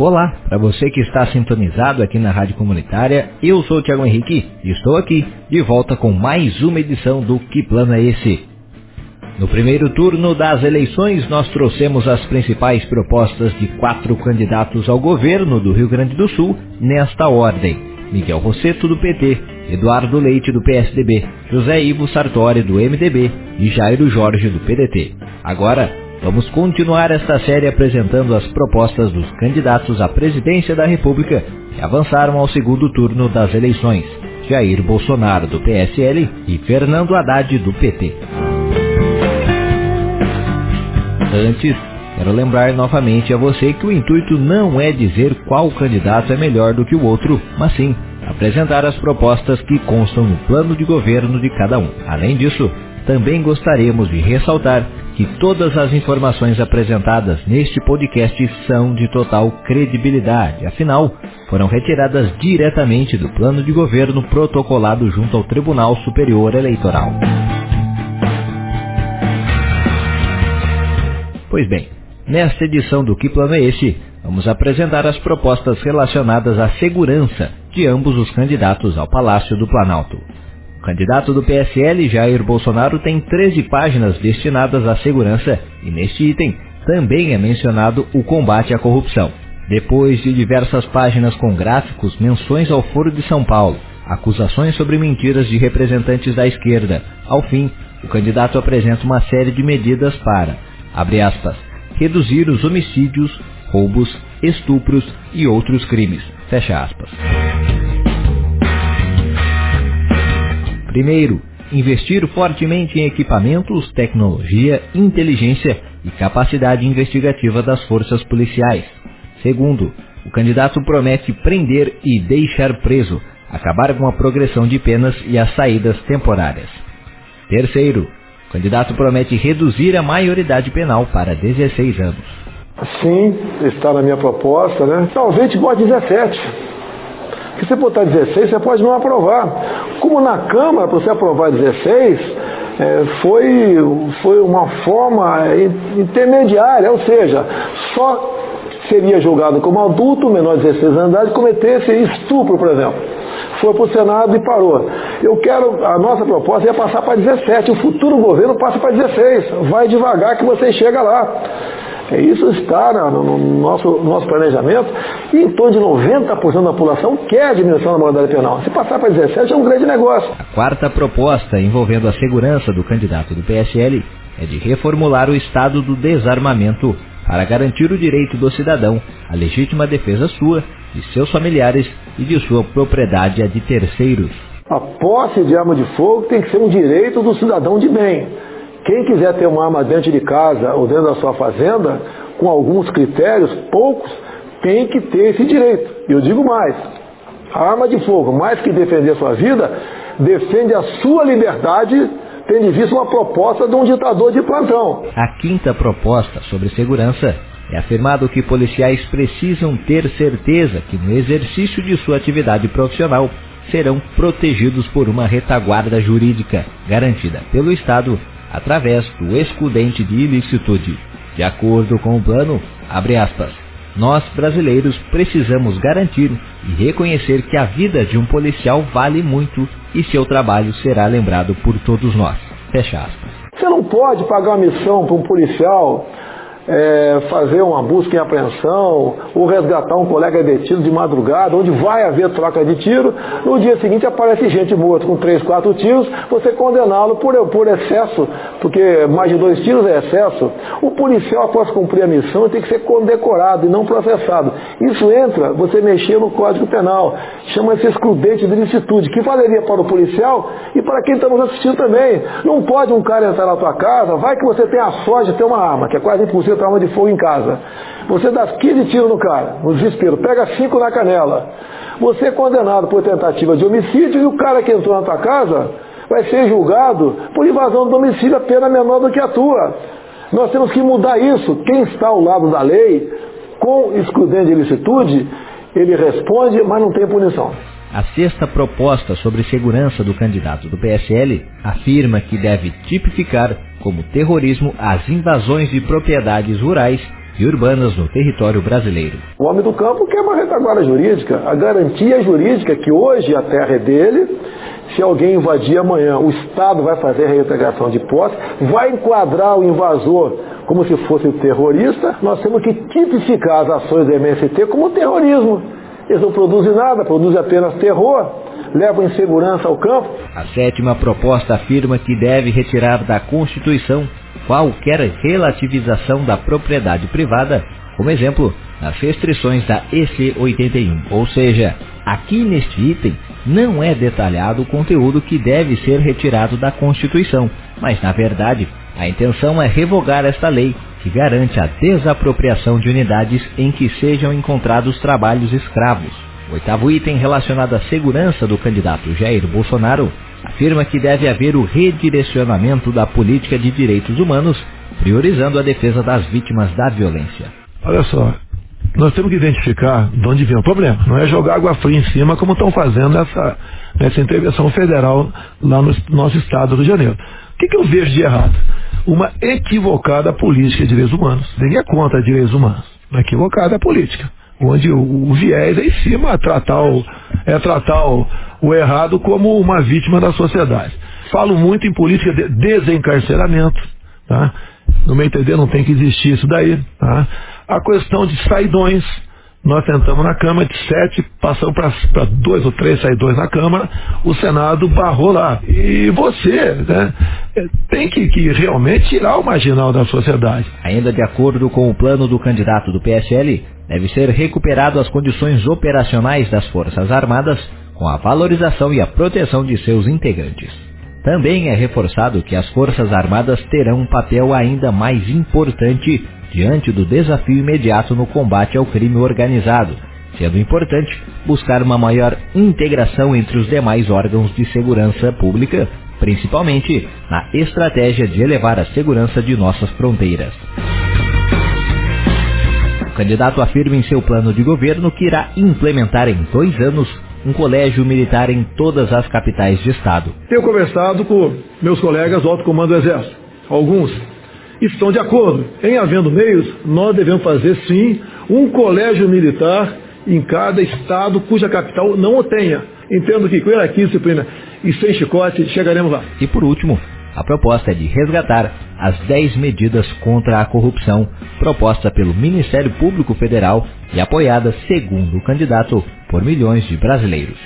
Olá, para você que está sintonizado aqui na Rádio Comunitária, eu sou o Henrique e estou aqui de volta com mais uma edição do Que Plano é Esse? No primeiro turno das eleições, nós trouxemos as principais propostas de quatro candidatos ao governo do Rio Grande do Sul nesta ordem: Miguel Rosseto, do PT, Eduardo Leite, do PSDB, José Ivo Sartori, do MDB e Jairo Jorge, do PDT. Agora, Vamos continuar esta série apresentando as propostas dos candidatos à presidência da República que avançaram ao segundo turno das eleições: Jair Bolsonaro, do PSL, e Fernando Haddad, do PT. Antes, quero lembrar novamente a você que o intuito não é dizer qual candidato é melhor do que o outro, mas sim apresentar as propostas que constam no plano de governo de cada um. Além disso, também gostaríamos de ressaltar que todas as informações apresentadas neste podcast são de total credibilidade, afinal, foram retiradas diretamente do plano de governo protocolado junto ao Tribunal Superior Eleitoral. Pois bem, nesta edição do Que Plano é Esse, vamos apresentar as propostas relacionadas à segurança de ambos os candidatos ao Palácio do Planalto. Candidato do PSL, Jair Bolsonaro, tem 13 páginas destinadas à segurança e neste item também é mencionado o combate à corrupção. Depois de diversas páginas com gráficos, menções ao Foro de São Paulo, acusações sobre mentiras de representantes da esquerda, ao fim, o candidato apresenta uma série de medidas para, abre aspas, reduzir os homicídios, roubos, estupros e outros crimes, fecha aspas. Primeiro, investir fortemente em equipamentos, tecnologia, inteligência e capacidade investigativa das forças policiais. Segundo, o candidato promete prender e deixar preso, acabar com a progressão de penas e as saídas temporárias. Terceiro, o candidato promete reduzir a maioridade penal para 16 anos. Sim, está na minha proposta, né? Talvez bote 17. Porque se botar 16, você pode não aprovar. Como na Câmara, para você aprovar 16, é, foi, foi uma forma intermediária, ou seja, só seria julgado como adulto, menor de 16 anos de idade, cometesse estupro, por exemplo. Foi para o Senado e parou. Eu quero, a nossa proposta é passar para 17, o futuro governo passa para 16. Vai devagar que você chega lá. É isso está no, nosso, no nosso planejamento e em torno de 90% da população quer a diminuição da moralidade penal. Se passar para 17 é um grande negócio. A quarta proposta envolvendo a segurança do candidato do PSL é de reformular o estado do desarmamento para garantir o direito do cidadão à legítima defesa sua, de seus familiares e de sua propriedade a de terceiros. A posse de arma de fogo tem que ser um direito do cidadão de bem. Quem quiser ter uma arma dentro de casa ou dentro da sua fazenda, com alguns critérios, poucos, tem que ter esse direito. E eu digo mais, a arma de fogo, mais que defender a sua vida, defende a sua liberdade, tendo visto uma proposta de um ditador de plantão. A quinta proposta sobre segurança é afirmado que policiais precisam ter certeza que no exercício de sua atividade profissional serão protegidos por uma retaguarda jurídica garantida pelo Estado através do excludente de ilicitude. De acordo com o plano, abre aspas, nós brasileiros precisamos garantir e reconhecer que a vida de um policial vale muito e seu trabalho será lembrado por todos nós. Fecha aspas. Você não pode pagar uma missão para um policial é, fazer uma busca em apreensão ou resgatar um colega detido de madrugada, onde vai haver troca de tiro, no dia seguinte aparece gente morta com três, quatro tiros, você condená-lo por, por excesso, porque mais de dois tiros é excesso. O policial, após cumprir a missão, tem que ser condecorado e não processado. Isso entra, você mexer no Código Penal, chama-se excludente de licitude, que valeria para o policial e para quem está nos assistindo também. Não pode um cara entrar na tua casa, vai que você tem a sorte de ter uma arma, que é quase impossível ter arma de fogo em casa. Você dá 15 tiros no cara, no desespero, pega 5 na canela. Você é condenado por tentativa de homicídio e o cara que entrou na tua casa vai ser julgado por invasão do domicílio a pena menor do que a tua. Nós temos que mudar isso. Quem está ao lado da lei, com excludente de ilicitude, ele responde, mas não tem punição. A sexta proposta sobre segurança do candidato do PSL afirma que deve tipificar como terrorismo as invasões de propriedades rurais e urbanas no território brasileiro. O homem do campo quer uma retaguarda jurídica. A garantia jurídica que hoje a terra é dele, se alguém invadir amanhã, o Estado vai fazer a reintegração de posse, vai enquadrar o invasor como se fosse terrorista, nós temos que tipificar as ações do MST como terrorismo. Eles não produzem nada, produzem apenas terror, levam insegurança ao campo. A sétima proposta afirma que deve retirar da Constituição qualquer relativização da propriedade privada, como exemplo, nas restrições da EC 81. Ou seja, aqui neste item não é detalhado o conteúdo que deve ser retirado da Constituição, mas na verdade a intenção é revogar esta lei que garante a desapropriação de unidades em que sejam encontrados trabalhos escravos. O oitavo item relacionado à segurança do candidato Jair Bolsonaro afirma que deve haver o redirecionamento da política de direitos humanos, priorizando a defesa das vítimas da violência. Olha só, nós temos que identificar de onde vem o problema. Não é jogar água fria em cima como estão fazendo nessa, nessa intervenção federal lá no nosso estado do Rio de Janeiro. O que, que eu vejo de errado? Uma equivocada política de direitos humanos. Ninguém é contra direitos humanos. Uma equivocada política. Onde o, o viés é em cima é tratar o, é tratar o, o errado como uma vítima da sociedade. Falo muito em política de desencarceramento. Tá? No meu entender, não tem que existir isso daí. Tá? A questão de saidões. Nós tentamos na Câmara de sete, passamos para dois ou três saidões na Câmara, o Senado barrou lá. E você né, tem que, que realmente tirar o marginal da sociedade. Ainda de acordo com o plano do candidato do PSL, deve ser recuperado as condições operacionais das Forças Armadas com a valorização e a proteção de seus integrantes. Também é reforçado que as Forças Armadas terão um papel ainda mais importante diante do desafio imediato no combate ao crime organizado, sendo importante buscar uma maior integração entre os demais órgãos de segurança pública, principalmente na estratégia de elevar a segurança de nossas fronteiras. O candidato afirma em seu plano de governo que irá implementar em dois anos um colégio militar em todas as capitais de estado. Tenho conversado com meus colegas do Alto Comando do Exército. Alguns estão de acordo. Em havendo meios, nós devemos fazer sim um colégio militar em cada estado cuja capital não o tenha. Entendo que com hierarquia, disciplina e sem chicote chegaremos lá. E por último, a proposta é de resgatar as 10 medidas contra a corrupção proposta pelo Ministério Público Federal e apoiada, segundo o candidato, por milhões de brasileiros.